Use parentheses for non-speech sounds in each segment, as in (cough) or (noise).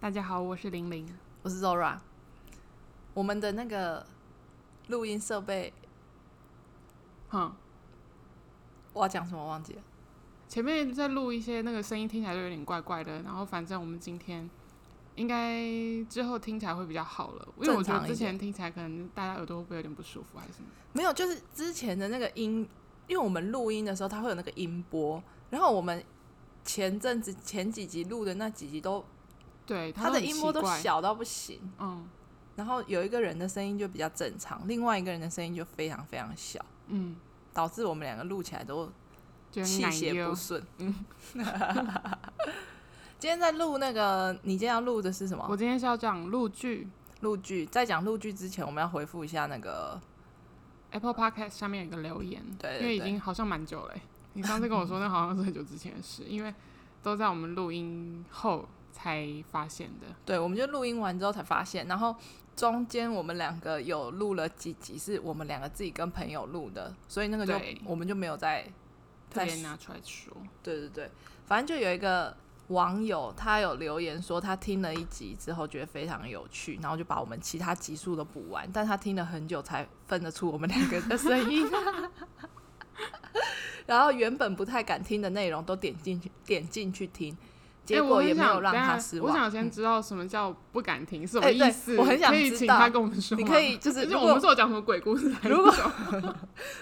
大家好，我是玲玲，我是 Zora。我们的那个录音设备，哼，我要讲什么忘记了。前面在录一些那个声音听起来就有点怪怪的，然后反正我们今天应该之后听起来会比较好了，因为我觉得之前听起来可能大家耳朵会不会有点不舒服还是什么？没有，就是之前的那个音，因为我们录音的时候它会有那个音波，然后我们。前阵子前几集录的那几集都，对，他的音波都小到不行，嗯，然后有一个人的声音就比较正常，另外一个人的声音就非常非常小，嗯，导致我们两个录起来都气血不顺，嗯。(laughs) 今天在录那个，你今天要录的是什么？我今天是要讲录剧，录剧。在讲录剧之前，我们要回复一下那个 Apple Podcast 下面有一个留言，对，因为已经好像蛮久了。你上次跟我说，那好像是很久之前的事，因为都在我们录音后才发现的。对，我们就录音完之后才发现，然后中间我们两个有录了几集，是我们两个自己跟朋友录的，所以那个就我们就没有再再拿出来说。对对对，反正就有一个网友他有留言说，他听了一集之后觉得非常有趣，然后就把我们其他集数都补完，但他听了很久才分得出我们两个的声音。(laughs) 然后原本不太敢听的内容都点进去，点进去听，结果也没有让他失望。我想先知道什么叫不敢听，是什么意思？我很想知道，可以请他跟我们说。你可以就是，就我们是有讲什么鬼故事？如果 (laughs)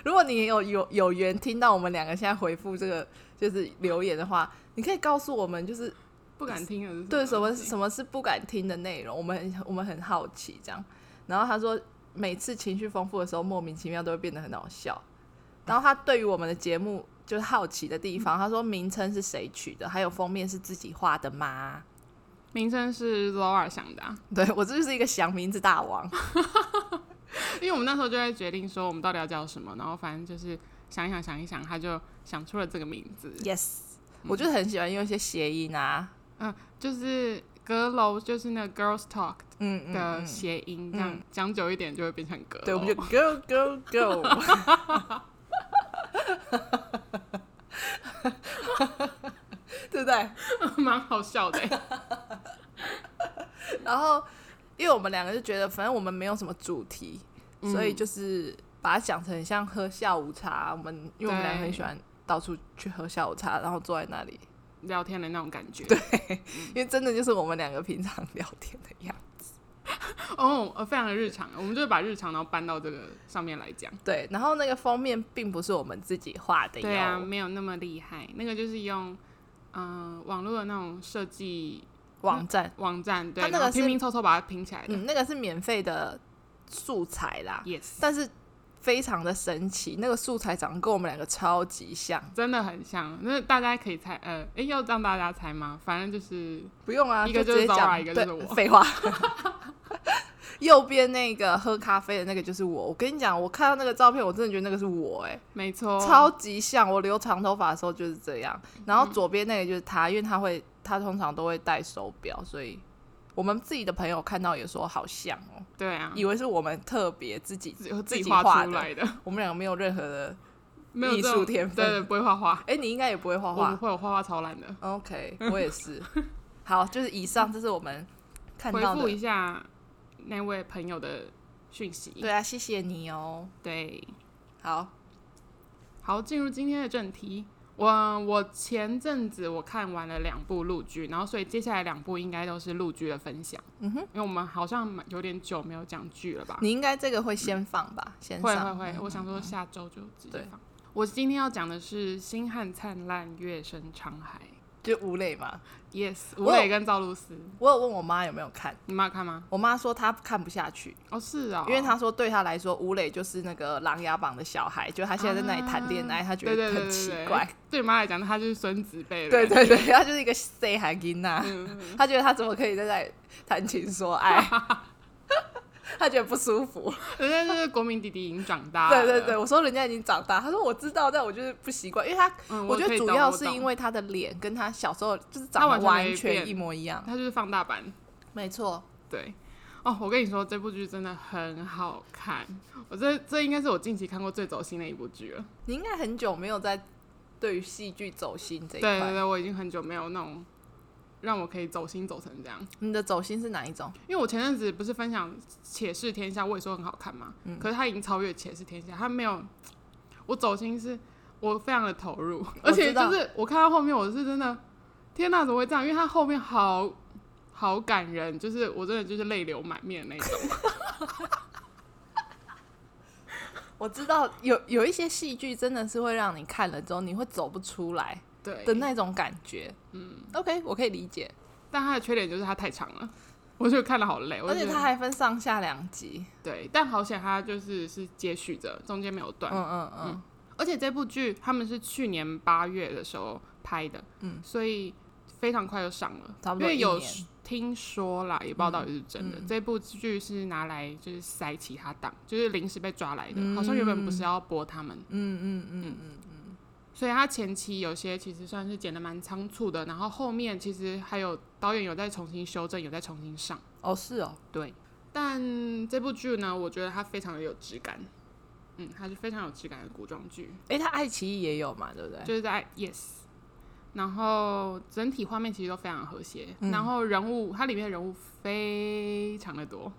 如果你有有有缘听到我们两个现在回复这个就是留言的话，你可以告诉我们，就是不敢听的是对什么什么是不敢听的内容？我们很我们很好奇这样。然后他说，每次情绪丰富的时候，莫名其妙都会变得很好笑。然后他对于我们的节目就是好奇的地方，他说名称是谁取的？还有封面是自己画的吗？名称是 Laura 想的啊。(laughs) 对，我这就是一个想名字大王。(laughs) 因为我们那时候就在决定说我们到底要叫什么，然后反正就是想一想想一想，他就想出了这个名字。Yes，我就很喜欢用一些谐音啊，嗯，就是阁楼就是那个 Girls Talk 嗯的谐音，这样讲久一点就会变成阁楼。对，我们就 Go Go Go。(laughs) (laughs) 对不对？(laughs) 蛮好笑的。(laughs) 然后，因为我们两个就觉得，反正我们没有什么主题，嗯、所以就是把它讲成像喝下午茶。我们因为我们两个很喜欢到处去喝下午茶，然后坐在那里聊天的那种感觉。对，因为真的就是我们两个平常聊天的样子。(laughs) 哦，呃，非常的日常，我们就是把日常然后搬到这个上面来讲。对，然后那个封面并不是我们自己画的，对啊，没有那么厉害，那个就是用嗯、呃、网络的那种设计网站网站，对，那个拼拼凑凑把它拼起来的，嗯，那个是免费的素材啦，yes，但是非常的神奇，那个素材长得跟我们两个超级像，真的很像，那大家可以猜，呃，哎，要让大家猜吗？反正就是不用啊，一个就是 Zora，一个就是我，废话。(laughs) (laughs) 右边那个喝咖啡的那个就是我，我跟你讲，我看到那个照片，我真的觉得那个是我、欸，哎，没错，超级像。我留长头发的时候就是这样，然后左边那个就是他，因为他会，他通常都会戴手表，所以我们自己的朋友看到也说好像哦、喔，对啊，以为是我们特别自己自己画出来的。我们两个没有任何的艺术天分，对，对，对，不会画画。哎、欸，你应该也不会画画，我不会，我画画超烂的。OK，我也是。好，就是以上，这是我们看到的。回复一下。那位朋友的讯息，对啊，谢谢你哦。对，好，好，进入今天的正题。我我前阵子我看完了两部陆剧，然后所以接下来两部应该都是陆剧的分享。嗯哼，因为我们好像有点久没有讲剧了吧？你应该这个会先放吧？嗯、先会会会。我想说下周就直接放。我今天要讲的是《星汉灿烂，月升沧海》。就吴磊嘛，Yes，吴磊跟赵露思。我有问我妈有没有看，你妈看吗？我妈说她看不下去。哦，是啊、哦，因为她说对她来说，吴磊就是那个《琅琊榜》的小孩，就她现在在那里谈恋爱，她、啊、觉得很奇怪。对妈来讲，她就是孙子辈。对对对，(laughs) 她就是一个细汉囡仔，她觉得她怎么可以在那里谈情说爱？(laughs) 他觉得不舒服，(laughs) 人家就是国民弟弟已经长大了。对对对，我说人家已经长大，他说我知道，但我就是不习惯，因为他、嗯我，我觉得主要是因为他的脸跟他小时候就是长得完全一模一样，他就是放大版。没错，对。哦，我跟你说，这部剧真的很好看，我这这应该是我近期看过最走心的一部剧了。你应该很久没有在对于戏剧走心这一块。对对对，我已经很久没有那种让我可以走心走成这样。你的走心是哪一种？因为我前阵子不是分享《且试天下》，我也说很好看嘛，嗯、可是它已经超越《且试天下》，它没有我走心是，我非常的投入，而且就是我看到后面，我是真的，天哪，怎么会这样？因为它后面好好感人，就是我真的就是泪流满面那种。(laughs) 我知道有有一些戏剧真的是会让你看了之后你会走不出来，对的那种感觉。嗯，OK，我可以理解。但它的缺点就是它太长了，我就看了好累。而且它还分上下两集。对，但好险它就是是接续着，中间没有断。嗯嗯嗯。嗯，而且这部剧他们是去年八月的时候拍的，嗯，所以非常快就上了，差不多一年。听说啦，也不知道到底是真的。嗯嗯、这部剧是拿来就是塞其他档，就是临时被抓来的，嗯、好像原本不是要播他们。嗯嗯。嗯嗯，所以他前期有些其实算是剪得蛮仓促的，然后后面其实还有导演有在重新修正，有在重新上。哦，是哦，对。但这部剧呢，我觉得它非常的有质感。嗯，它是非常有质感的古装剧。诶、欸，它爱奇艺也有嘛，对不对？就是在 Yes。然后整体画面其实都非常和谐，嗯、然后人物它里面的人物非常的多，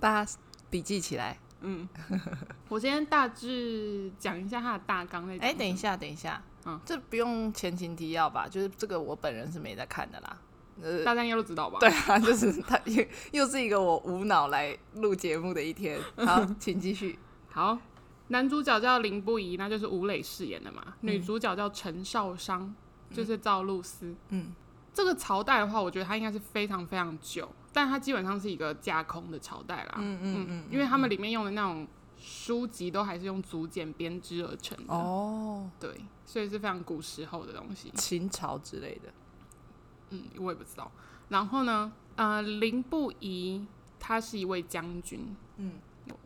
大家笔记起来。嗯，(laughs) 我先大致讲一下它的大纲。哎，等一下，等一下，嗯，这不用前情提要吧？就是这个我本人是没在看的啦，呃、大家应该都知道吧？对啊，(laughs) 就是他又又是一个我无脑来录节目的一天。好，(laughs) 请继续。好，男主角叫林不疑，那就是吴磊饰演的嘛。嗯、女主角叫陈少商。就是赵露思，嗯，这个朝代的话，我觉得它应该是非常非常久，但它基本上是一个架空的朝代啦，嗯嗯嗯，因为他们里面用的那种书籍都还是用竹简编织而成的，哦，对，所以是非常古时候的东西，秦朝之类的，嗯，我也不知道。然后呢，呃，林不疑他是一位将军，嗯，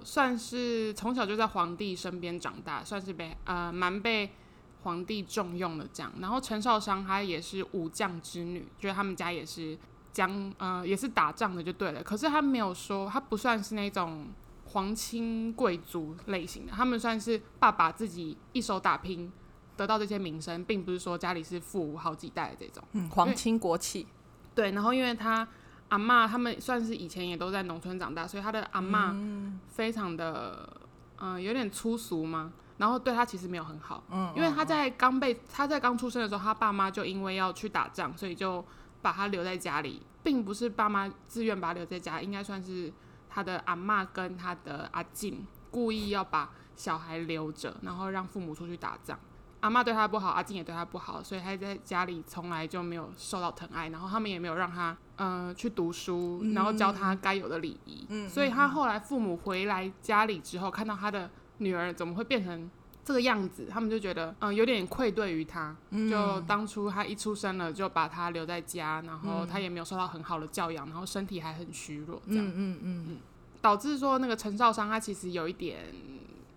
算是从小就在皇帝身边长大，算是被呃蛮被。皇帝重用的这样，然后陈少商他也是武将之女，就是他们家也是将呃也是打仗的就对了。可是他没有说，他不算是那种皇亲贵族类型的，他们算是爸爸自己一手打拼得到这些名声，并不是说家里是富无好几代的这种。嗯，皇亲国戚。对，然后因为他阿嬷他们算是以前也都在农村长大，所以他的阿嬷非常的嗯、呃、有点粗俗嘛？然后对他其实没有很好，嗯，因为他在刚被他在刚出生的时候，他爸妈就因为要去打仗，所以就把他留在家里，并不是爸妈自愿把他留在家，应该算是他的阿嬷跟他的阿静故意要把小孩留着，然后让父母出去打仗。阿嬷对他不好，阿静也对他不好，所以他在家里从来就没有受到疼爱，然后他们也没有让他呃去读书，然后教他该有的礼仪。嗯，所以他后来父母回来家里之后，看到他的。女儿怎么会变成这个样子？他们就觉得，嗯，有点愧对于他。嗯、就当初他一出生了，就把他留在家，然后他也没有受到很好的教养，然后身体还很虚弱，这样，嗯嗯嗯，嗯，导致说那个陈少商他其实有一点，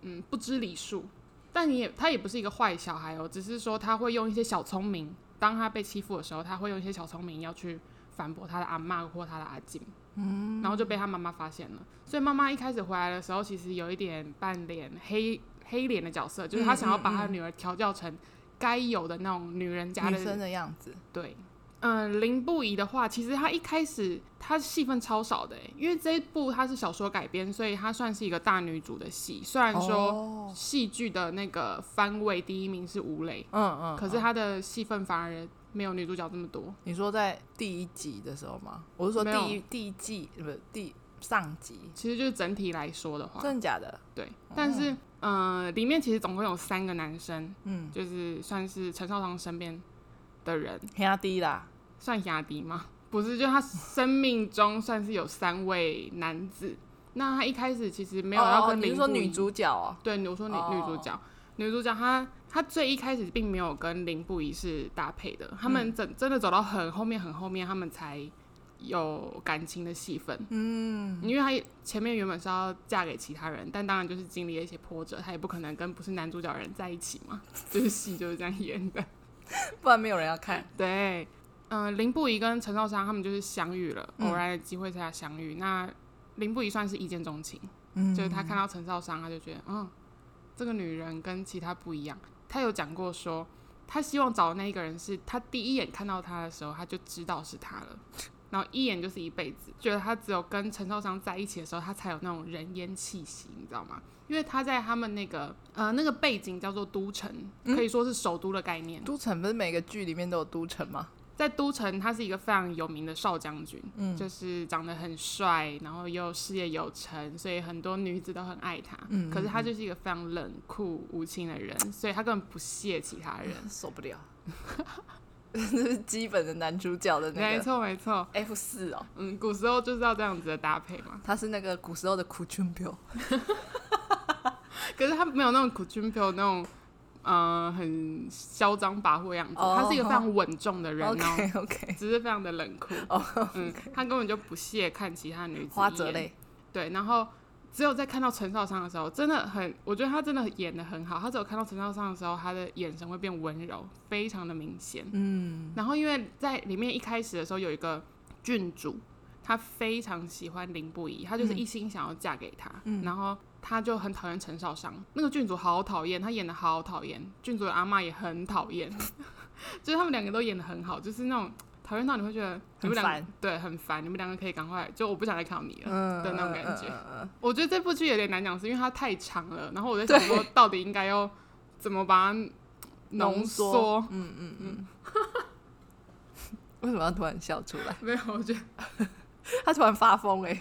嗯，不知礼数。但你也，他也不是一个坏小孩哦，只是说他会用一些小聪明，当他被欺负的时候，他会用一些小聪明要去反驳他的阿嬷或他的阿静。嗯，然后就被他妈妈发现了，所以妈妈一开始回来的时候，其实有一点半脸黑黑脸的角色，就是他想要把他的女儿调教成该有的那种女人家的女生的样子。对，嗯，林不疑的话，其实他一开始他戏份超少的，因为这一部他是小说改编，所以他算是一个大女主的戏。虽然说戏剧的那个番位第一名是吴磊，嗯嗯，可是他的戏份反而。没有女主角这么多。你说在第一集的时候吗？我是说第一第一季不是第上集。其实就是整体来说的话，真的假的？对。哦、但是，嗯、呃，里面其实总共有三个男生，嗯，就是算是陈少棠身边的人。兄弟啦，算兄弟吗？不是，就他生命中算是有三位男子。那他一开始其实没有要跟、哦。你说女主角哦？对，我说女、哦、女主角，女主角她。她最一开始并没有跟林不疑是搭配的，他们真真的走到很后面很后面，他们才有感情的戏份。嗯，因为他前面原本是要嫁给其他人，但当然就是经历了一些波折，他也不可能跟不是男主角的人在一起嘛，(laughs) 就是戏就是这样演的，不然没有人要看。对，嗯、呃，凌不疑跟陈少商他们就是相遇了，偶然的机会下相遇。嗯、那林不疑算是一见钟情，嗯、就是他看到陈少商，他就觉得，嗯，这个女人跟其他不一样。他有讲过说，他希望找的那一个人是他第一眼看到他的时候，他就知道是他了，然后一眼就是一辈子，觉得他只有跟陈少商在一起的时候，他才有那种人烟气息，你知道吗？因为他在他们那个呃那个背景叫做都城，可以说是首都的概念。嗯、都城不是每个剧里面都有都城吗？在都城，他是一个非常有名的少将军，嗯，就是长得很帅，然后又事业有成，所以很多女子都很爱他。嗯，可是他就是一个非常冷酷无情的人，所以他根本不屑其他人，(laughs) 受不了。这 (laughs) 是基本的男主角的那个，没错没错，F 四哦，嗯，古时候就是要这样子的搭配嘛。他是那个古时候的苦春票，(laughs) 可是他没有那种苦春票那种。嗯、呃，很嚣张跋扈的样子。Oh, 他是一个非常稳重的人哦 okay. 只是非常的冷酷。Oh, okay. 嗯，他根本就不屑看其他女子。花泽类。对，然后只有在看到陈少商的时候，真的很，我觉得他真的演的很好。他只有看到陈少商的时候，他的眼神会变温柔，非常的明显。嗯。然后因为在里面一开始的时候，有一个郡主，他非常喜欢林不疑，他就是一心想要嫁给他。嗯。然后。他就很讨厌陈少商，那个郡主好讨厌，他演的好讨厌，郡主的阿妈也很讨厌，(laughs) 就是他们两个都演的很好，就是那种讨厌到你会觉得你们两个对很烦，你们两个可以赶快，就我不想再看到你了、嗯、的那种感觉。我觉得这部剧有点难讲，是因为它太长了，然后我在想说到底应该要怎么把它浓缩。嗯嗯嗯。(laughs) 为什么要突然笑出来？没有，我觉得 (laughs) 他突然发疯哎、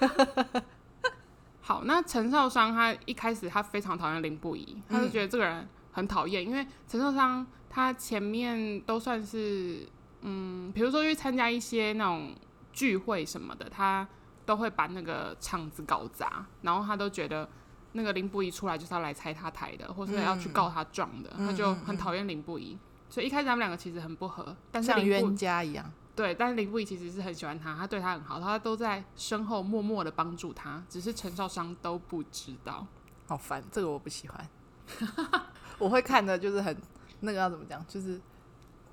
欸。(laughs) 好，那陈少商他一开始他非常讨厌林不疑，他就觉得这个人很讨厌，嗯、因为陈少商他前面都算是，嗯，比如说去参加一些那种聚会什么的，他都会把那个场子搞砸，然后他都觉得那个林不疑出来就是要来拆他台的，或是要去告他状的，嗯、他就很讨厌林不疑，所以一开始他们两个其实很不合，但是像冤家一样。对，但是林不疑其实是很喜欢他，他对他很好，他都在身后默默的帮助他，只是陈少商都不知道。好烦，这个我不喜欢。(laughs) 我会看的就是很那个要怎么讲，就是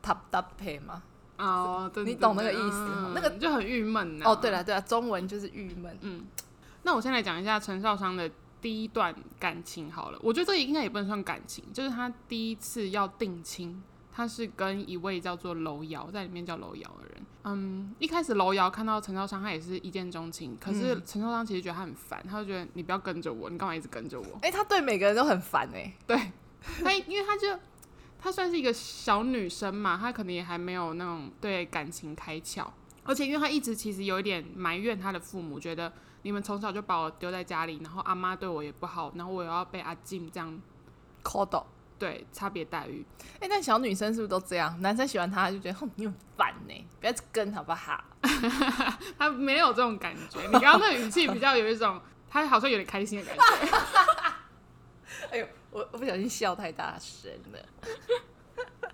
搭搭配嘛。哦，对，你懂那个意思？嗯、那个就很郁闷。哦，对了对了，中文就是郁闷。嗯，那我先来讲一下陈少商的第一段感情好了，我觉得这应该也不能算感情，就是他第一次要定亲。他是跟一位叫做楼瑶，在里面叫楼瑶的人。嗯，一开始楼瑶看到陈少商，他也是一见钟情。可是陈少商其实觉得他很烦，他就觉得你不要跟着我，你干嘛一直跟着我？哎、欸，他对每个人都很烦哎、欸。对，他因为他就他算是一个小女生嘛，她可能也还没有那种对感情开窍。而且因为她一直其实有一点埋怨她的父母，觉得你们从小就把我丢在家里，然后阿妈对我也不好，然后我又要被阿静这样抠到。对，差别待遇。哎、欸，但小女生是不是都这样？男生喜欢她就觉得哼，你很烦呢，不要跟好不好？(laughs) 他没有这种感觉。你刚刚那语气比较有一种，他好像有点开心的感觉。(laughs) 哎呦，我我不小心笑太大声了。(laughs)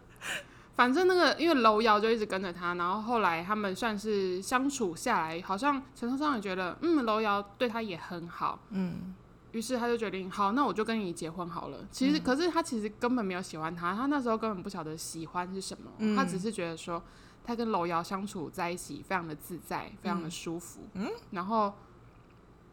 反正那个，因为楼瑶就一直跟着他，然后后来他们算是相处下来，好像陈少商也觉得，嗯，楼瑶对他也很好，嗯。于是他就决定，好，那我就跟你结婚好了。其实，嗯、可是他其实根本没有喜欢他，他那时候根本不晓得喜欢是什么，嗯、他只是觉得说，他跟楼瑶相处在一起非常的自在，非常的舒服。嗯，然后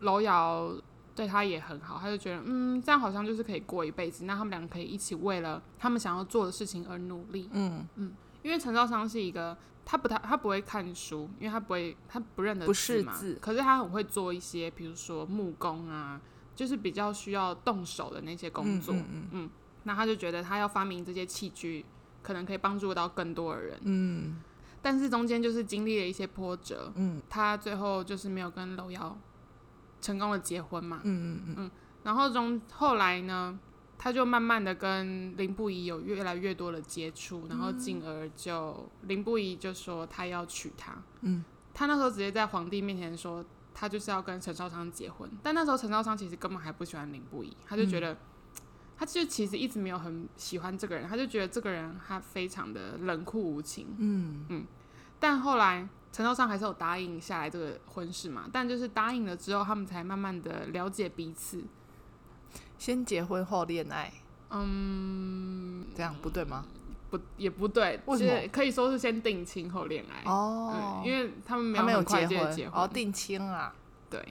楼瑶对他也很好，他就觉得，嗯，这样好像就是可以过一辈子。那他们两个可以一起为了他们想要做的事情而努力。嗯嗯，因为陈兆商是一个，他不太，他不会看书，因为他不会，他不认得字嘛。字可是他很会做一些，比如说木工啊。就是比较需要动手的那些工作，嗯，嗯，嗯，嗯，那他就觉得他要发明这些器具，可能可以帮助到更多的人，嗯，但是中间就是经历了一些波折，嗯，他最后就是没有跟楼瑶成功的结婚嘛，嗯嗯嗯，嗯，然后从后来呢，他就慢慢的跟林不疑有越来越多的接触，然后进而就林不疑就说他要娶她，嗯，他那时候直接在皇帝面前说。他就是要跟陈少昌结婚，但那时候陈少昌其实根本还不喜欢林不疑，他就觉得，嗯、他就其实一直没有很喜欢这个人，他就觉得这个人他非常的冷酷无情，嗯。嗯。但后来陈少商还是有答应下来这个婚事嘛，但就是答应了之后，他们才慢慢的了解彼此，先结婚后恋爱，嗯，这样不对吗？不也不对，为什么？可以说是先定亲后恋爱。哦、嗯，因为他们没有结婚，结婚。哦，定亲啊，对。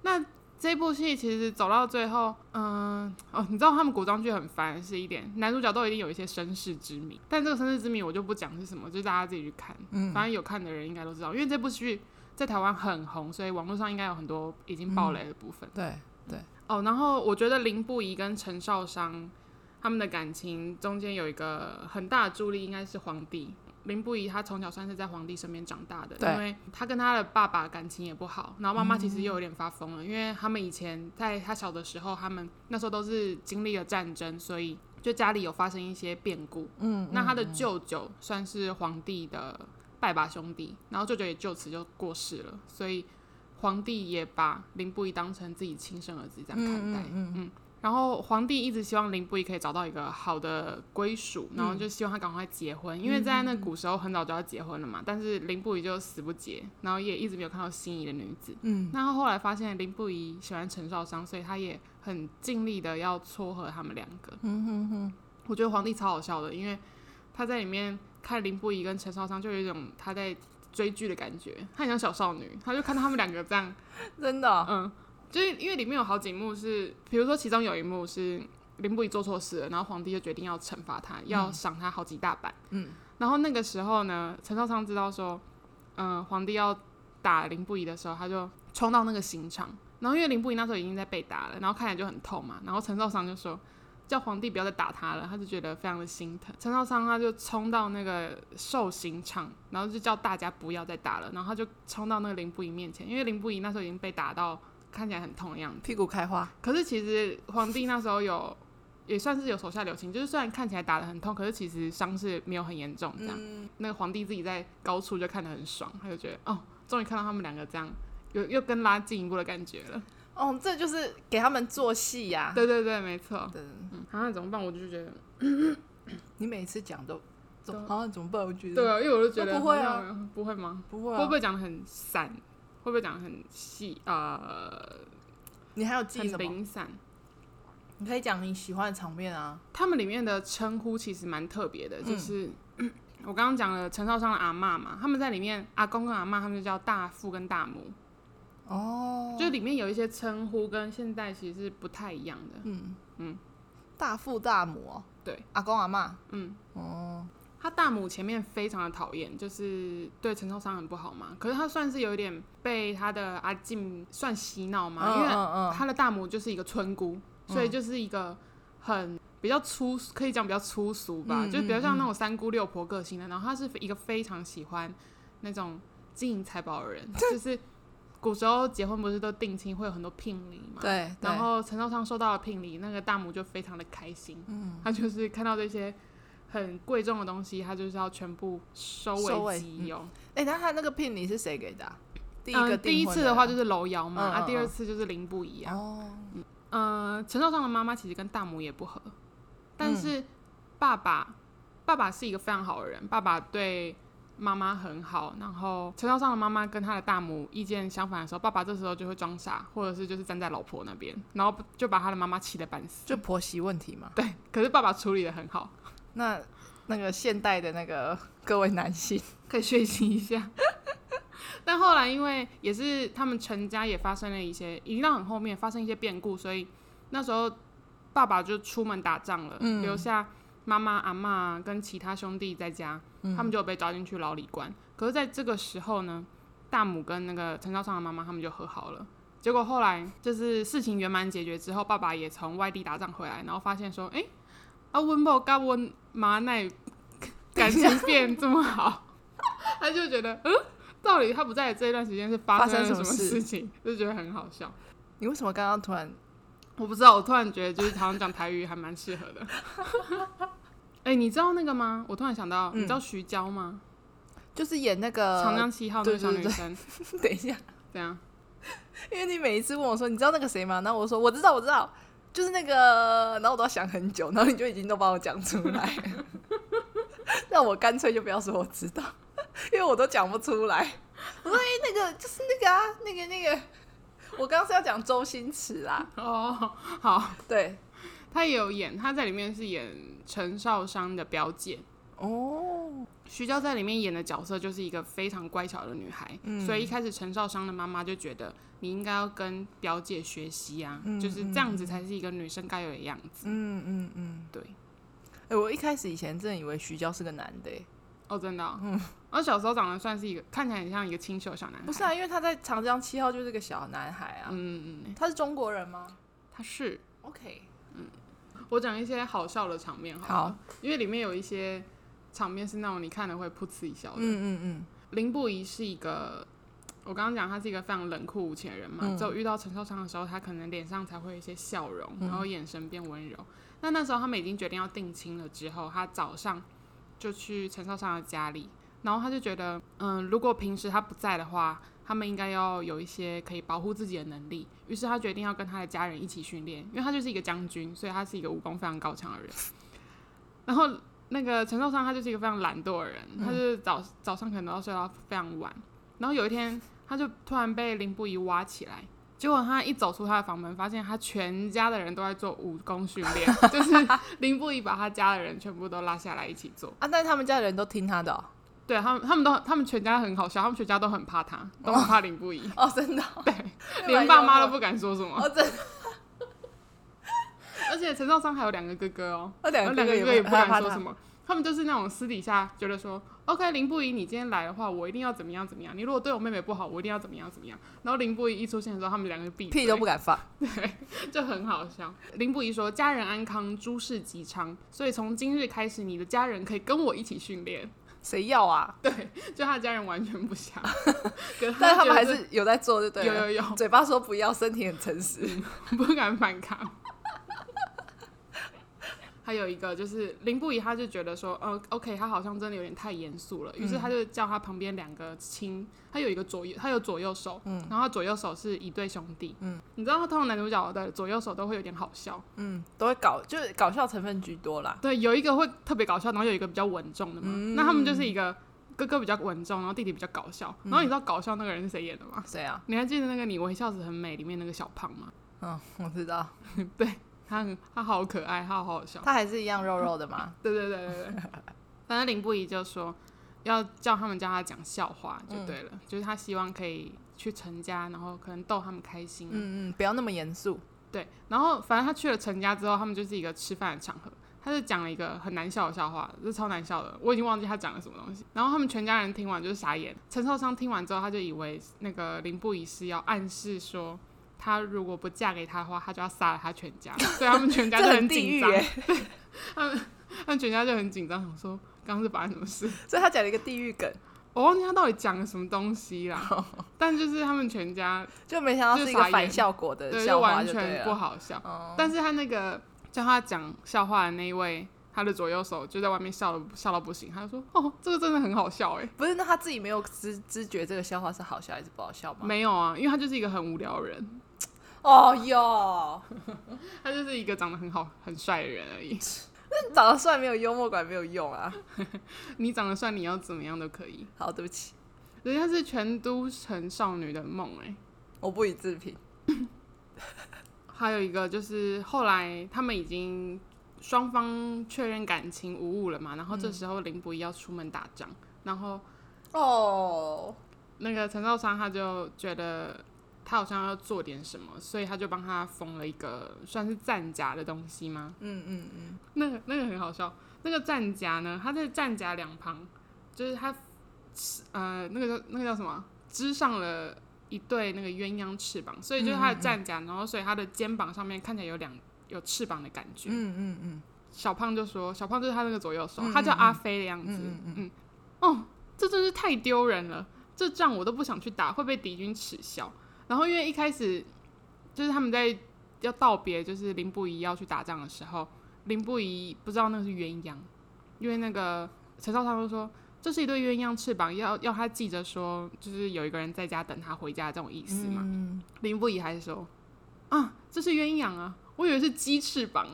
那这部戏其实走到最后，嗯，哦，你知道他们古装剧很烦是一点，男主角都一定有一些身世之谜，但这个身世之谜我就不讲是什么，就是大家自己去看。嗯，反正有看的人应该都知道，因为这部剧在台湾很红，所以网络上应该有很多已经爆雷的部分。嗯、对对。哦，然后我觉得林不疑跟陈少商他们的感情中间有一个很大的助力，应该是皇帝。林不疑他从小算是在皇帝身边长大的，对因为他跟他的爸爸感情也不好，然后妈妈其实又有点发疯了，嗯、因为他们以前在他小的时候，他们那时候都是经历了战争，所以就家里有发生一些变故。嗯，那他的舅舅算是皇帝的拜把兄弟，然后舅舅也就此就过世了，所以皇帝也把林不疑当成自己亲生儿子这样看待。嗯。嗯嗯嗯然后皇帝一直希望林不疑可以找到一个好的归属，然后就希望他赶快结婚，嗯、因为在那古时候很早就要结婚了嘛。但是林不疑就死不结，然后也一直没有看到心仪的女子。嗯，那他后来发现林不疑喜欢陈少商，所以他也很尽力的要撮合他们两个。嗯哼哼，我觉得皇帝超好笑的，因为他在里面看林不疑跟陈少商，就有一种他在追剧的感觉，他很像小少女，他就看到他们两个这样，(laughs) 真的、哦，嗯。就是因为里面有好几幕是，比如说其中有一幕是林不疑做错事了，然后皇帝就决定要惩罚他，要赏他好几大板。嗯，然后那个时候呢，陈少昌知道说，嗯、呃，皇帝要打林不疑的时候，他就冲到那个刑场，然后因为林不疑那时候已经在被打了，然后看起来就很痛嘛，然后陈少昌就说叫皇帝不要再打他了，他就觉得非常的心疼。陈少昌他就冲到那个受刑场，然后就叫大家不要再打了，然后他就冲到那个林不疑面前，因为林不疑那时候已经被打到。看起来很痛的样子，屁股开花。可是其实皇帝那时候有，也算是有手下留情，就是虽然看起来打得很痛，可是其实伤势没有很严重。这样，嗯、那个皇帝自己在高处就看得很爽，他就觉得哦，终于看到他们两个这样，又又跟拉进一步的感觉了。哦，这就是给他们做戏呀、啊。对对对，没错。对，嗯，好像怎么办？我就觉得，(coughs) 你每次讲都，好像怎么办？我觉得，对啊，因为我就觉得不会啊，不会吗？不会、啊，会不会讲的很散？会不会讲得很细？呃，你还有记什么？零散。你可以讲你喜欢的场面啊。他们里面的称呼其实蛮特别的，就是、嗯、我刚刚讲了陈少商的阿嬷嘛，他们在里面阿公跟阿嬷，他们就叫大父跟大母。哦。就里面有一些称呼跟现在其实是不太一样的。嗯嗯。嗯大父大母哦。对。阿公阿嬷。嗯。哦。他大母前面非常的讨厌，就是对陈寿商很不好嘛。可是他算是有一点被他的阿静算洗脑嘛，因为他的大母就是一个村姑，所以就是一个很比较粗，可以讲比较粗俗吧，就比较像那种三姑六婆个性的。然后他是一个非常喜欢那种金银财宝的人，(laughs) 就是古时候结婚不是都定亲会有很多聘礼嘛？对。然后陈寿商收到了聘礼，那个大母就非常的开心，嗯他就是看到这些。很贵重的东西，他就是要全部收为己有。哎、嗯，那、欸、他那个聘礼是谁给的、啊？第一个、嗯、第一次的话就是楼瑶嘛，嗯、啊，第二次就是林不疑啊。哦，嗯，陈少尚的妈妈其实跟大母也不合，但是爸爸，爸爸是一个非常好的人，爸爸对妈妈很好。然后陈少上的妈妈跟他的大母意见相反的时候，爸爸这时候就会装傻，或者是就是站在老婆那边，然后就把他的妈妈气得半死。就婆媳问题嘛。对，可是爸爸处理的很好。那那个现代的那个各位男性 (laughs) 可以学习一下。(laughs) 但后来因为也是他们陈家也发生了一些，已经到很后面发生一些变故，所以那时候爸爸就出门打仗了，嗯、留下妈妈、阿嬷跟其他兄弟在家，嗯、他们就被抓进去牢里关。可是在这个时候呢，大母跟那个陈少商的妈妈他们就和好了。结果后来就是事情圆满解决之后，爸爸也从外地打仗回来，然后发现说，哎、欸。啊，温某跟温妈奶感情变这么好，(laughs) 他就觉得，嗯，到底他不在这一段时间是发生了什么事情，就觉得很好笑。你为什么刚刚突然？我不知道，我突然觉得就是好像讲台语还蛮适合的。(laughs) 哎、欸，你知道那个吗？我突然想到，嗯、你知道徐娇吗？就是演那个《长江七号》那个小女生。(laughs) 等一下，怎样？因为你每一次问我说，你知道那个谁吗？然后我说我知道，我知道。就是那个，然后我都要想很久，然后你就已经都帮我讲出来，(laughs) 那我干脆就不要说我知道，因为我都讲不出来。我说：“哎、欸，那个就是那个啊，那个那个，我刚刚是要讲周星驰啦。”哦，好，对，他也有演，他在里面是演陈少商的表姐。哦，徐娇在里面演的角色就是一个非常乖巧的女孩，嗯、所以一开始陈少商的妈妈就觉得你应该要跟表姐学习啊，嗯、就是这样子才是一个女生该有的样子。嗯嗯嗯，对。哎、欸，我一开始以前真的以为徐娇是个男的、欸。哦，真的、哦。嗯。我小时候长得算是一个看起来很像一个清秀小男孩。不是啊，因为他在《长江七号》就是个小男孩啊。嗯嗯嗯。他是中国人吗？他是。OK。嗯。我讲一些好笑的场面好，好，因为里面有一些。场面是那种你看了会噗嗤一笑的。嗯嗯嗯。林不疑是一个，我刚刚讲他是一个非常冷酷无情的人嘛。嗯、只有遇到陈少商的时候，他可能脸上才会有一些笑容，然后眼神变温柔。那、嗯、那时候他们已经决定要定亲了之后，他早上就去陈少商的家里，然后他就觉得，嗯，如果平时他不在的话，他们应该要有一些可以保护自己的能力。于是他决定要跟他的家人一起训练，因为他就是一个将军，所以他是一个武功非常高强的人。然后。那个陈少商他就是一个非常懒惰的人，嗯、他就是早早上可能都要睡到非常晚，然后有一天他就突然被林不疑挖起来，结果他一走出他的房门，发现他全家的人都在做武功训练，(laughs) 就是林不疑把他家的人全部都拉下来一起做啊，但是他们家的人都听他的、哦，对他们他们都他们全家很好笑，他们全家都很怕他，都很怕林不疑哦，真的、哦，对，连爸妈都不敢说什么，哦，真的。而且陈少商还有两个哥哥哦，那两个哥哥也不敢说什么，他们就是那种私底下觉得说，OK，林不疑，你今天来的话，我一定要怎么样怎么样。你如果对我妹妹不好，我一定要怎么样怎么样。然后林不疑一出现的时候，他们两个屁都不敢放，对，就很好笑。林不疑说：“家人安康，诸事吉昌，所以从今日开始，你的家人可以跟我一起训练。”谁要啊？(laughs) 对，就他家人完全不想，(laughs) 但是他们还是有在做，就对了。有有有，嘴巴说不要，身体很诚实，不敢反抗。还有一个就是林不疑，他就觉得说，呃，OK，他好像真的有点太严肃了，于是他就叫他旁边两个亲，他有一个左右，他有左右手，嗯，然后他左右手是一对兄弟，嗯，你知道他通常男主角的左右手都会有点好笑，嗯，都会搞，就是搞笑成分居多啦。对，有一个会特别搞笑，然后有一个比较稳重的嘛，嗯、那他们就是一个哥哥比较稳重，然后弟弟比较搞笑，然后你知道搞笑那个人是谁演的吗？谁啊？你还记得那个你微笑时很美里面那个小胖吗？嗯，我知道，(laughs) 对。他很，他好可爱，他好好笑。他还是一样肉肉的吗？对对对对对。(laughs) 反正林不疑就说要叫他们教他讲笑话就对了，嗯、就是他希望可以去陈家，然后可能逗他们开心。嗯嗯，不要那么严肃。对，然后反正他去了陈家之后，他们就是一个吃饭的场合，他就讲了一个很难笑的笑话，就是超难笑的，我已经忘记他讲了什么东西。然后他们全家人听完就是傻眼。陈寿商听完之后，他就以为那个林不疑是要暗示说。他如果不嫁给他的话，他就要杀了他全家，(laughs) 所以他们全家就很紧张。对，(laughs) 他们他们全家就很紧张，想说刚刚是发生什么事。(laughs) 所以他讲了一个地狱梗，我忘记他到底讲了什么东西啦。Oh. 但就是他们全家就没想到是一个反效果的笑话，对，就完全不好笑。Oh. 但是他那个叫他讲笑话的那一位，他的左右手就在外面笑了，笑到不行。他就说：“哦，这个真的很好笑哎。”不是，那他自己没有知知觉这个笑话是好笑还是不好笑吗？没有啊，因为他就是一个很无聊的人。哦哟，(laughs) 他就是一个长得很好、很帅的人而已。(laughs) 那长得帅没有幽默感没有用啊！(laughs) 你长得帅，你要怎么样都可以。好，对不起，人家是全都城少女的梦哎，我不予置评。还有一个就是后来他们已经双方确认感情无误了嘛，然后这时候林不疑要出门打仗，然后哦，那个陈少商他就觉得。他好像要做点什么，所以他就帮他缝了一个算是战甲的东西吗？嗯嗯嗯，那个那个很好笑。那个战甲呢，他在战甲两旁，就是他，呃，那个叫那个叫什么？织上了一对那个鸳鸯翅膀，所以就是他的战甲，嗯嗯嗯，然后所以他的肩膀上面看起来有两有翅膀的感觉。嗯嗯嗯。小胖就说，小胖就是他那个左右手，他叫阿飞的样子。嗯，嗯，嗯，嗯哦，这真是太丢人了，这仗我都不想去打，会被敌军耻笑。然后因为一开始就是他们在要道别，就是林不疑要去打仗的时候，林不疑不知道那个是鸳鸯，因为那个陈少商就说这是一对鸳鸯翅膀，要要他记着说，就是有一个人在家等他回家这种意思嘛。嗯、林不疑还是说啊，这是鸳鸯啊，我以为是鸡翅膀。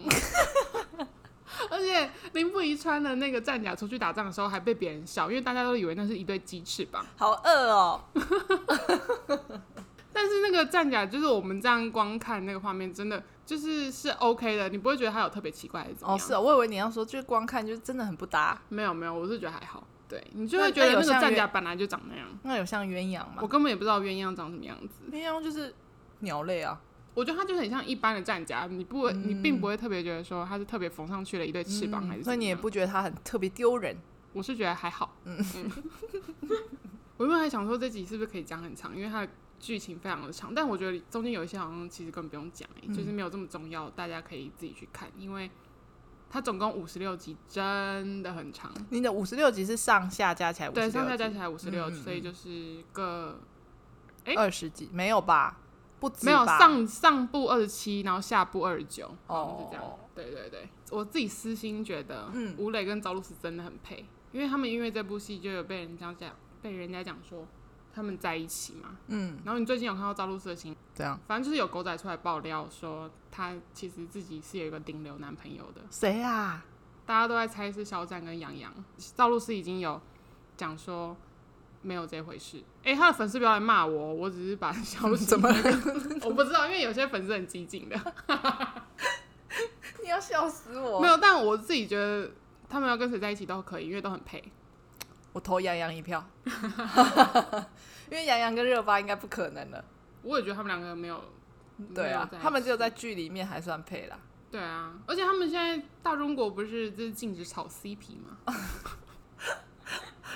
而且林不疑穿的那个战甲出去打仗的时候还被别人笑，因为大家都以为那是一对鸡翅膀。好饿哦。(laughs) 但是那个战甲就是我们这样光看那个画面，真的就是是 OK 的，你不会觉得它有特别奇怪还是怎么样？哦，是啊，我以为你要说就是光看就是真的很不搭。没有没有，我是觉得还好。对，你就会觉得那个战甲本来就长那样。那有像鸳鸯吗？我根本也不知道鸳鸯长什么样子。鸳鸯就是鸟类啊。我觉得它就很像一般的战甲，你不会，嗯、你并不会特别觉得说它是特别缝上去了一对翅膀，还是、嗯？所以你也不觉得它很特别丢人？我是觉得还好。嗯，(laughs) 我原本还想说这集是不是可以讲很长，因为它的剧情非常的长，但我觉得中间有一些好像其实根本不用讲，嗯、就是没有这么重要，大家可以自己去看，因为它总共五十六集，真的很长。你的五十六集是上下加起来五十六？对，上下加起来五十六，所以就是个二十集没有吧？不没有上上部二十七，然后下部二十九，哦，是这样。对对对，我自己私心觉得，嗯，吴磊跟赵露思真的很配，因为他们因为这部戏就有被人家讲，被人家讲说他们在一起嘛，嗯。然后你最近有看到赵露思的新？对啊，反正就是有狗仔出来爆料说，他其实自己是有一个顶流男朋友的。谁啊？大家都在猜是肖战跟杨洋。赵露思已经有讲说。没有这回事，哎、欸，他的粉丝不要来骂我，我只是把消息 (laughs) 怎么，(laughs) 我不知道，因为有些粉丝很激进的，(laughs) 你要笑死我。没有，但我自己觉得他们要跟谁在一起都可以，因为都很配。我投杨洋一票，因为杨洋跟热巴应该不可能了。我也觉得他们两个没有，对啊，他们只有在剧里面还算配啦。对啊，而且他们现在大中国不是就是禁止炒 CP 吗？(laughs)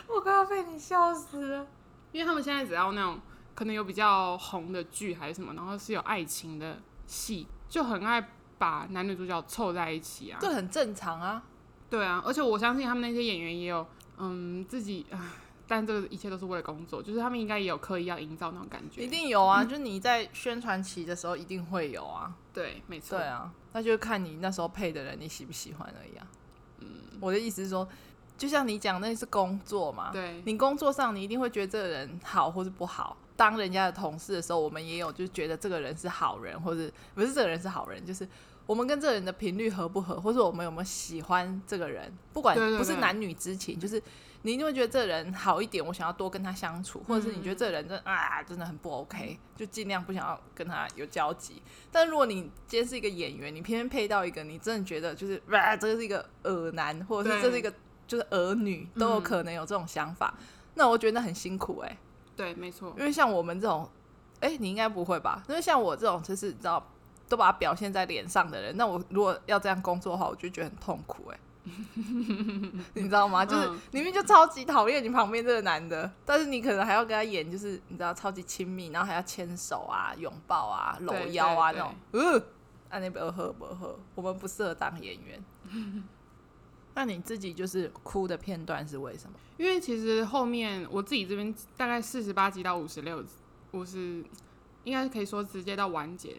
我快要被你笑死了，因为他们现在只要那种可能有比较红的剧还是什么，然后是有爱情的戏，就很爱把男女主角凑在一起啊，这很正常啊。对啊，而且我相信他们那些演员也有，嗯，自己啊，但这个一切都是为了工作，就是他们应该也有刻意要营造那种感觉，一定有啊，嗯、就你在宣传期的时候一定会有啊。对，没错。对啊，那就看你那时候配的人你喜不喜欢而已啊。嗯，我的意思是说。就像你讲，那是工作嘛？对，你工作上你一定会觉得这个人好或是不好。当人家的同事的时候，我们也有就是觉得这个人是好人，或者不是这个人是好人，就是我们跟这个人的频率合不合，或者我们有没有喜欢这个人，不管不是男女之情，就是你一定会觉得这个人好一点，我想要多跟他相处，或者是你觉得这个人真啊真的很不 OK，就尽量不想要跟他有交集。但如果你今天是一个演员，你偏偏配到一个你真的觉得就是啊这个是一个恶男，或者是这是一个。就是儿女都有可能有这种想法，嗯、那我觉得那很辛苦哎、欸。对，没错。因为像我们这种，哎、欸，你应该不会吧？因为像我这种，就是你知道，都把它表现在脸上的人，那我如果要这样工作的话，我就觉得很痛苦哎、欸。(laughs) 你知道吗？就是明明就超级讨厌你旁边这个男的，但是你可能还要跟他演，就是你知道超级亲密，然后还要牵手啊、拥抱啊、搂腰啊那种。嗯，那你不喝不喝？我们不适合当演员。(laughs) 那你自己就是哭的片段是为什么？因为其实后面我自己这边大概四十八集到五十六集，五十应该可以说直接到完结。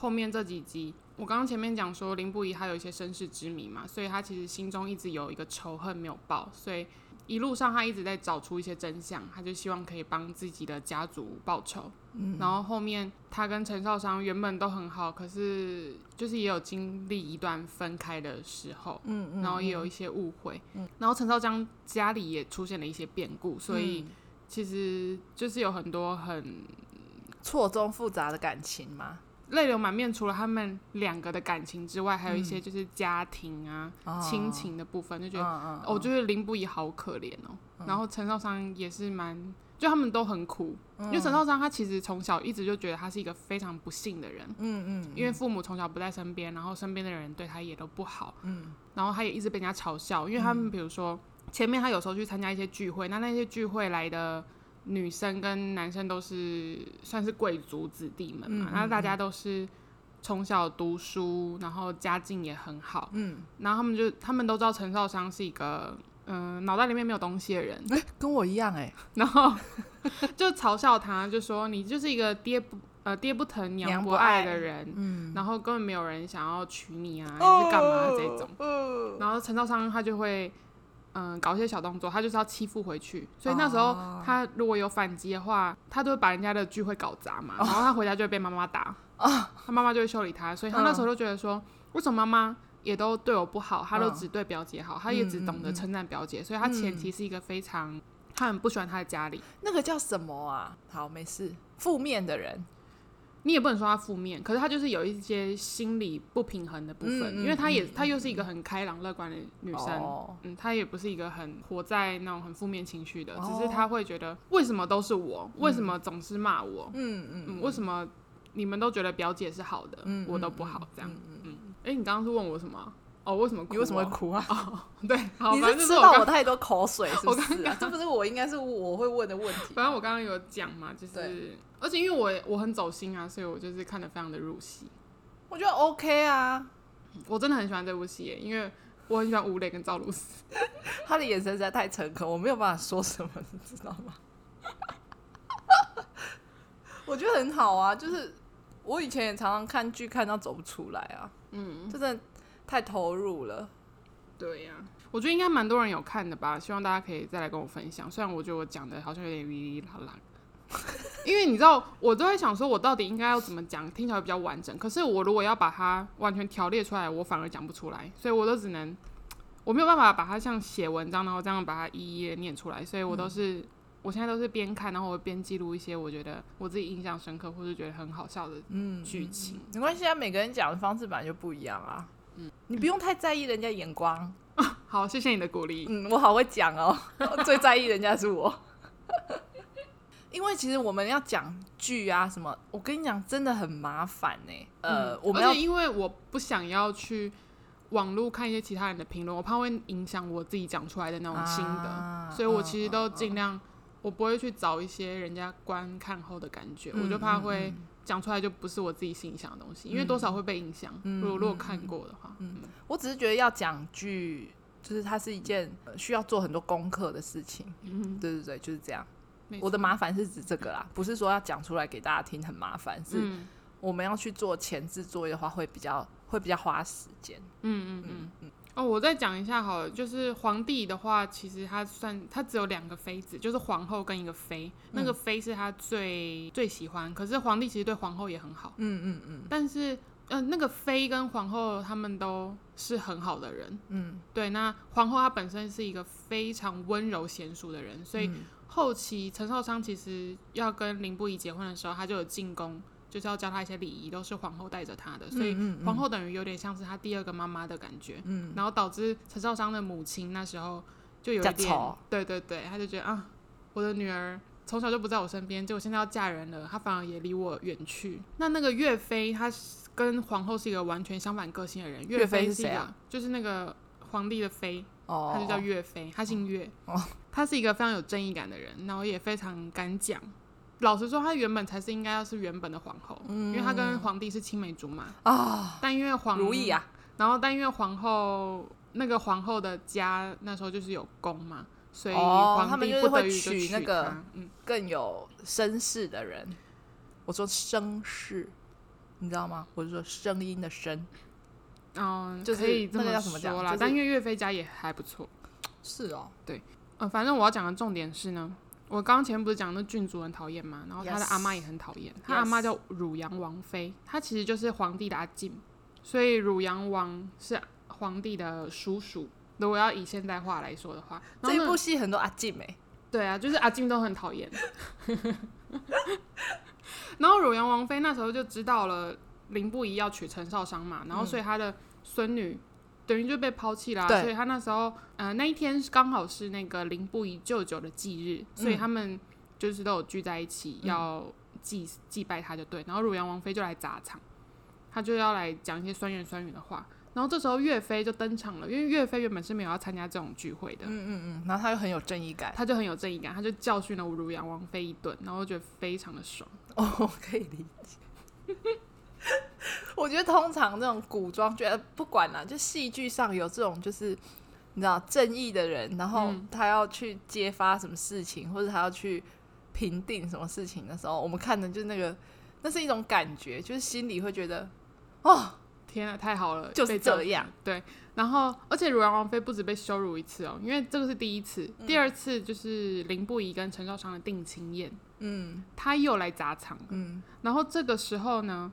后面这几集，我刚刚前面讲说林不疑他有一些身世之谜嘛，所以他其实心中一直有一个仇恨没有报，所以。一路上，他一直在找出一些真相，他就希望可以帮自己的家族报仇。嗯，然后后面他跟陈少商原本都很好，可是就是也有经历一段分开的时候。嗯，嗯，然后也有一些误会。嗯，然后陈少商家里也出现了一些变故，所以其实就是有很多很错综复杂的感情嘛。泪流满面，除了他们两个的感情之外，还有一些就是家庭啊、亲、嗯、情的部分，就觉得，哦、觉得林不疑好可怜哦。嗯、然后陈少商也是蛮，就他们都很苦，嗯、因为陈少商他其实从小一直就觉得他是一个非常不幸的人，嗯嗯，嗯。因为父母从小不在身边，然后身边的人对他也都不好，嗯，然后他也一直被人家嘲笑，因为他们比如说前面他有时候去参加一些聚会，那那些聚会来的。女生跟男生都是算是贵族子弟们嘛，然后、大家都是从小读书，然后家境也很好，嗯，然后他们就他们都知道陈少商是一个嗯脑袋里面没有东西的人，哎、欸，跟我一样哎、欸，然后 (laughs) 就嘲笑他，就说你就是一个爹不呃爹不疼娘不爱的人，嗯，然后根本没有人想要娶你啊，还是干嘛这种，哦、然后陈少商他就会。嗯，搞一些小动作，他就是要欺负回去。所以那时候他如果有反击的话，他都会把人家的聚会搞砸嘛。然后他回家就会被妈妈打，(laughs) 他妈妈就会修理他。所以他那时候就觉得说，为什么妈妈也都对我不好，他都只对表姐好，他也只懂得称赞表姐。所以他前提是一个非常，他很不喜欢他的家里。那个叫什么啊？好，没事。负面的人，你也不能说她负面，可是她就是有一些心理不平衡的部分，嗯、因为她也她、嗯、又是一个很开朗乐观的女生，哦、嗯，她也不是一个很活在那种很负面情绪的，哦、只是她会觉得为什么都是我，为什么总是骂我，嗯嗯，嗯，为什么你们都觉得表姐是好的，嗯、我都不好这样，嗯嗯，哎、欸，你刚刚是问我什么？哦，为什么哭？你为什么会哭啊？哦，对，好，你是吃到我太多口水，(laughs) 是不是？这不是我应该是我会问的问题。反正我刚刚有讲嘛，就是，而且因为我我很走心啊，所以我就是看的非常的入戏。我觉得 OK 啊，我真的很喜欢这部戏，因为我很喜欢吴磊跟赵露思，(laughs) 他的眼神实在太诚恳，我没有办法说什么，你知道吗？(laughs) 我觉得很好啊，就是我以前也常常看剧看到走不出来啊，嗯，真的。太投入了，对呀、啊，我觉得应该蛮多人有看的吧，希望大家可以再来跟我分享。虽然我觉得我讲的好像有点哩哩啦啦，(laughs) 因为你知道，我都在想说，我到底应该要怎么讲，听起来比较完整。可是我如果要把它完全条列出来，我反而讲不出来，所以我都只能，我没有办法把它像写文章，然后这样把它一一的念出来。所以我都是，嗯、我现在都是边看，然后我边记录一些我觉得我自己印象深刻或是觉得很好笑的剧情。没关系啊，每个人讲的方式本来就不一样啊。嗯，你不用太在意人家眼光。(laughs) 好，谢谢你的鼓励。嗯，我好会讲哦，(laughs) 最在意人家是我。(laughs) 因为其实我们要讲剧啊什么，我跟你讲真的很麻烦呢。呃，嗯、我们要因为我不想要去网络看一些其他人的评论，我怕会影响我自己讲出来的那种心得，啊、所以我其实都尽量，啊、我不会去找一些人家观看后的感觉，嗯、我就怕会。讲出来就不是我自己心里想的东西，因为多少会被影响。嗯、如果如果看过的话，嗯，嗯我只是觉得要讲剧，就是它是一件需要做很多功课的事情。嗯，对对对，就是这样。我的麻烦是指这个啦，不是说要讲出来给大家听很麻烦，是我们要去做前置作业的话，会比较会比较花时间。嗯嗯嗯嗯。哦，我再讲一下好了，就是皇帝的话，其实他算他只有两个妃子，就是皇后跟一个妃，嗯、那个妃是他最最喜欢。可是皇帝其实对皇后也很好，嗯嗯嗯。嗯嗯但是，呃，那个妃跟皇后他们都是很好的人，嗯，对。那皇后她本身是一个非常温柔贤淑的人，所以后期陈少昌其实要跟林不疑结婚的时候，他就有进宫。就是要教他一些礼仪，都是皇后带着他的，所以皇后等于有点像是他第二个妈妈的感觉。嗯，然后导致陈少商的母亲那时候就有一点，吵对对对，他就觉得啊，我的女儿从小就不在我身边，结果现在要嫁人了，她反而也离我远去。那那个岳飞，他跟皇后是一个完全相反个性的人。岳飞是谁啊？就是那个皇帝的妃，哦，他就叫岳飞，他姓岳。哦，他是一个非常有正义感的人，然后也非常敢讲。老实说，她原本才是应该要是原本的皇后，嗯、因为她跟皇帝是青梅竹马啊。哦、但因为皇如意啊，然后但因为皇后那个皇后的家那时候就是有宫嘛，所以皇帝不得已就娶那个更有声势的人。嗯、我说声势，你知道吗？我是说声音的声。嗯，就是可以这么说啦。就是、但因为岳飞家也还不错。是哦，对，嗯，反正我要讲的重点是呢。我刚前不是讲那郡主很讨厌嘛，然后他的阿妈也很讨厌。他.阿妈叫汝阳王妃，她其实就是皇帝的阿静，所以汝阳王是皇帝的叔叔。如果要以现代话来说的话，这一部戏很多阿静哎。对啊，就是阿静都很讨厌。(laughs) 然后汝阳王妃那时候就知道了林不疑要娶陈少商嘛，然后所以他的孙女。等于就被抛弃啦，对所以他那时候，呃，那一天刚好是那个林不疑舅舅的忌日，嗯、所以他们就是都有聚在一起要祭、嗯、祭拜他，就对。然后汝阳王妃就来砸场，他就要来讲一些酸言酸语的话。然后这时候岳飞就登场了，因为岳飞原本是没有要参加这种聚会的，嗯嗯嗯。然后他又很有正义感，他就很有正义感，他就教训了汝阳王妃一顿，然后觉得非常的爽。哦，可以理解。(laughs) 我觉得通常这种古装剧，不管啦，就戏剧上有这种就是你知道正义的人，然后他要去揭发什么事情，或者他要去评定什么事情的时候，我们看的就是那个，那是一种感觉，就是心里会觉得，哦，天啊，太好了，就是这样。对，然后而且汝阳王妃不止被羞辱一次哦，因为这个是第一次，第二次就是林不疑跟陈少商的定亲宴，嗯，他又来砸场，嗯，然后这个时候呢。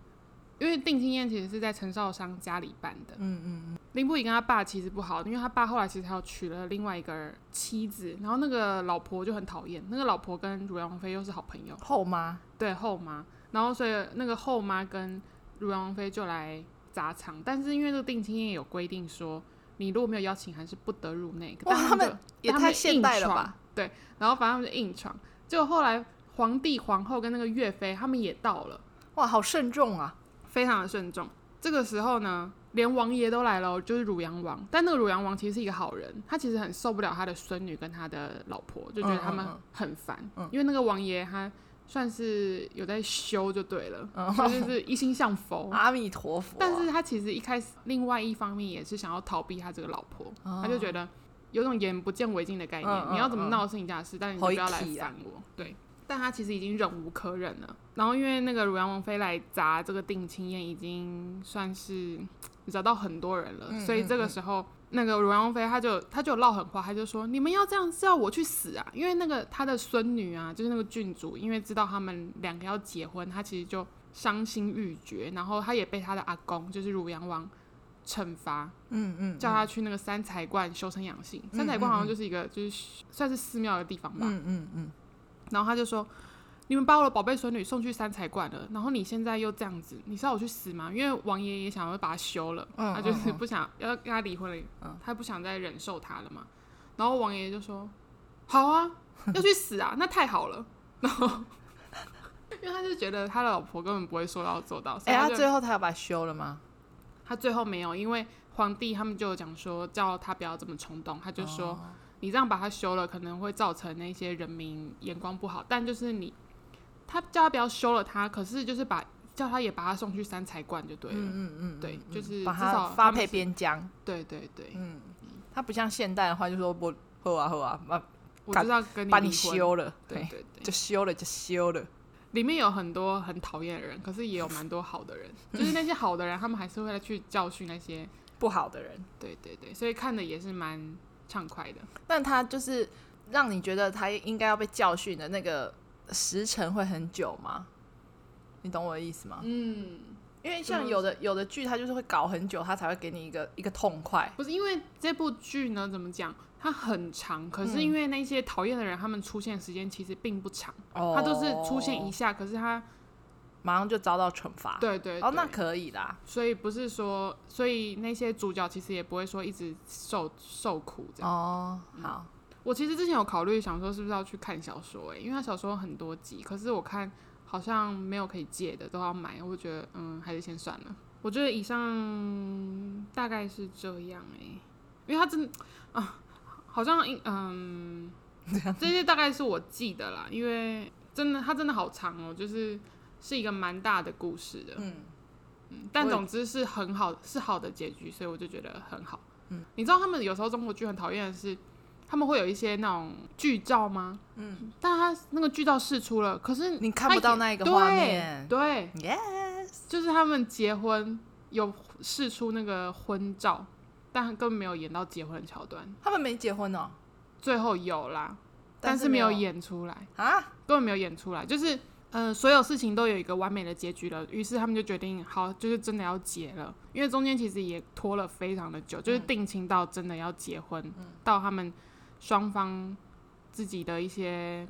因为定亲宴其实是在陈少商家里办的，嗯嗯嗯。林不疑跟他爸其实不好，因为他爸后来其实还有娶了另外一个妻子，然后那个老婆就很讨厌，那个老婆跟汝阳王妃又是好朋友，后妈，对后妈。然后所以那个后妈跟汝阳王妃就来砸场，但是因为这个定亲宴有规定说，你如果没有邀请函是不得入内。哇，他们也太现代了吧？对，然后反正他们就硬闯，结果后来皇帝、皇后跟那个岳飞他们也到了，哇，好慎重啊，非常的慎重。这个时候呢，连王爷都来了，就是汝阳王。但那个汝阳王其实是一个好人，他其实很受不了他的孙女跟他的老婆，就觉得他们很烦。嗯嗯嗯，因为那个王爷他算是有在修就对了，嗯、所以就是一心向佛，(laughs) 阿弥陀佛。但是他其实一开始另外一方面也是想要逃避他这个老婆，嗯、他就觉得有种眼不见为净的概念，你要怎么闹是你家的事，但是你就不要来烦我。对。但他其实已经忍无可忍了，然后因为那个汝阳王妃来砸这个定亲宴，已经算是惹到很多人了，嗯、所以这个时候、嗯、那个汝阳王妃他就他就唠狠话，他就说：“你们要这样是要我去死啊？”因为那个他的孙女啊，就是那个郡主，因为知道他们两个要结婚，他其实就伤心欲绝，然后他也被他的阿公，就是汝阳王惩罚，嗯嗯，叫他去那个三才观修身养性。嗯、三才观好像就是一个就是算是寺庙的地方吧，嗯嗯嗯。嗯然后他就说：“你们把我的宝贝孙女送去三彩馆了，然后你现在又这样子，你是要我去死吗？因为王爷也想要把他休了，嗯、他就是不想、嗯、要跟他离婚了，嗯、他不想再忍受他了嘛。然后王爷就说：‘好啊，要去死啊，那太好了。’然后 (laughs) 因为他就觉得他的老婆根本不会说到做到，所以他，最后他要把他休了吗？他最后没有，因为皇帝他们就讲说叫他不要这么冲动，他就说。哦”你这样把他修了，可能会造成那些人民眼光不好。但就是你，他叫他不要修了他，可是就是把叫他也把他送去三才观就对了。嗯嗯嗯，对，就是至少把他发配边疆。对对对，嗯，他不像现代的话，就说不，好啊好啊，把我知道跟你把你休了，对对对，就休了就休了。里面有很多很讨厌的人，可是也有蛮多好的人，(laughs) 就是那些好的人，他们还是会去教训那些不好的人。对对对，所以看的也是蛮。畅快的，但他就是让你觉得他应该要被教训的那个时辰会很久吗？你懂我的意思吗？嗯，因为像有的、嗯、有的剧，他就是会搞很久，他才会给你一个一个痛快。不是因为这部剧呢，怎么讲？它很长，可是因为那些讨厌的人，他们出现时间其实并不长，哦、他都是出现一下，可是他。马上就遭到惩罚，对，对对，哦，那可以啦。所以不是说，所以那些主角其实也不会说一直受受苦这样。哦，好。我其实之前有考虑想说，是不是要去看小说？哎，因为他小说很多集，可是我看好像没有可以借的，都要买。我觉得，嗯，还是先算了。我觉得以上大概是这样哎，因为他真的啊，好像嗯，(laughs) 这些大概是我记得啦。因为真的，他真的好长哦，就是。是一个蛮大的故事的，嗯，嗯，但总之是很好，是好的结局，所以我就觉得很好。嗯，你知道他们有时候中国剧很讨厌的是，他们会有一些那种剧照吗？嗯，但他那个剧照试出了，可是你看不到那一个画面。对，就是他们结婚有试出那个婚照，但根本没有演到结婚的桥段。他们没结婚哦，最后有啦，但是没有演出来啊，根本没有演出来，就是。嗯、呃，所有事情都有一个完美的结局了，于是他们就决定，好，就是真的要结了。因为中间其实也拖了非常的久，就是定亲到真的要结婚，嗯、到他们双方自己的一些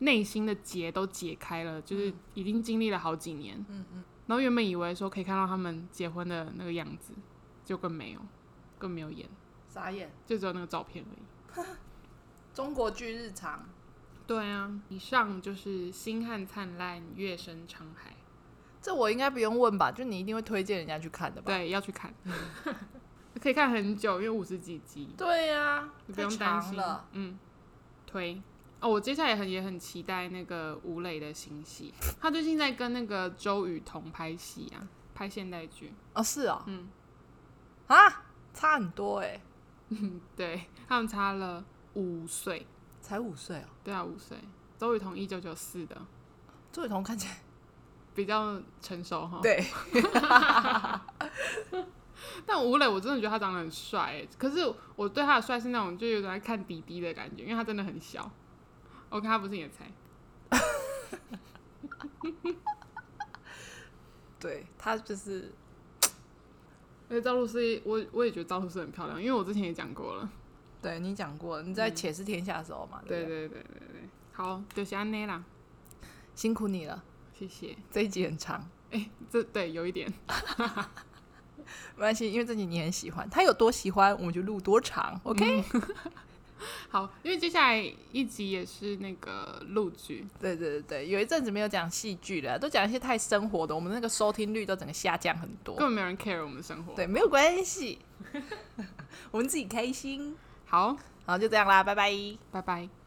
内心的结都解开了，就是已经经历了好几年。嗯嗯。然后原本以为说可以看到他们结婚的那个样子，就更没有，更没有演，傻眼，就只有那个照片而已。(laughs) 中国剧日常。对啊，以上就是星汉灿烂，月升沧海。这我应该不用问吧？就你一定会推荐人家去看的吧？对，要去看，可以看很久，因为五十几集。对呀、啊，你不用担心了。嗯，推哦，我接下来也很也很期待那个吴磊的新戏，他最近在跟那个周雨彤拍戏啊，拍现代剧。哦，是哦，嗯，啊，差很多哎、欸。(laughs) 嗯，对他们差了五岁。才五岁哦？对啊，五岁。周雨彤一九九四的，周雨彤看起来比较成熟哈。对。但吴磊，我真的觉得他长得很帅。可是我对他的帅是那种，就有点在看弟弟的感觉，因为他真的很小。我看他不是也才。对他就是。而且赵露思，我我也觉得赵露思很漂亮，因为我之前也讲过了。对你讲过，你在《且试天下》的时候嘛？对对对？对对，好，就是安内啦，辛苦你了，谢谢。谢。这一集很长，哎、欸，这对有一点，(laughs) 没关系，因为这集你很喜欢，他有多喜欢，我们就录多长，OK？、嗯、(laughs) 好，因为接下来一集也是那个录剧，对对对对，有一阵子没有讲戏剧了，都讲一些太生活的，我们那个收听率都整个下降很多，根本没有人 care 我们的生活，对，没有关系，(laughs) 我们自己开心。好，好，就这样啦，拜拜，拜拜。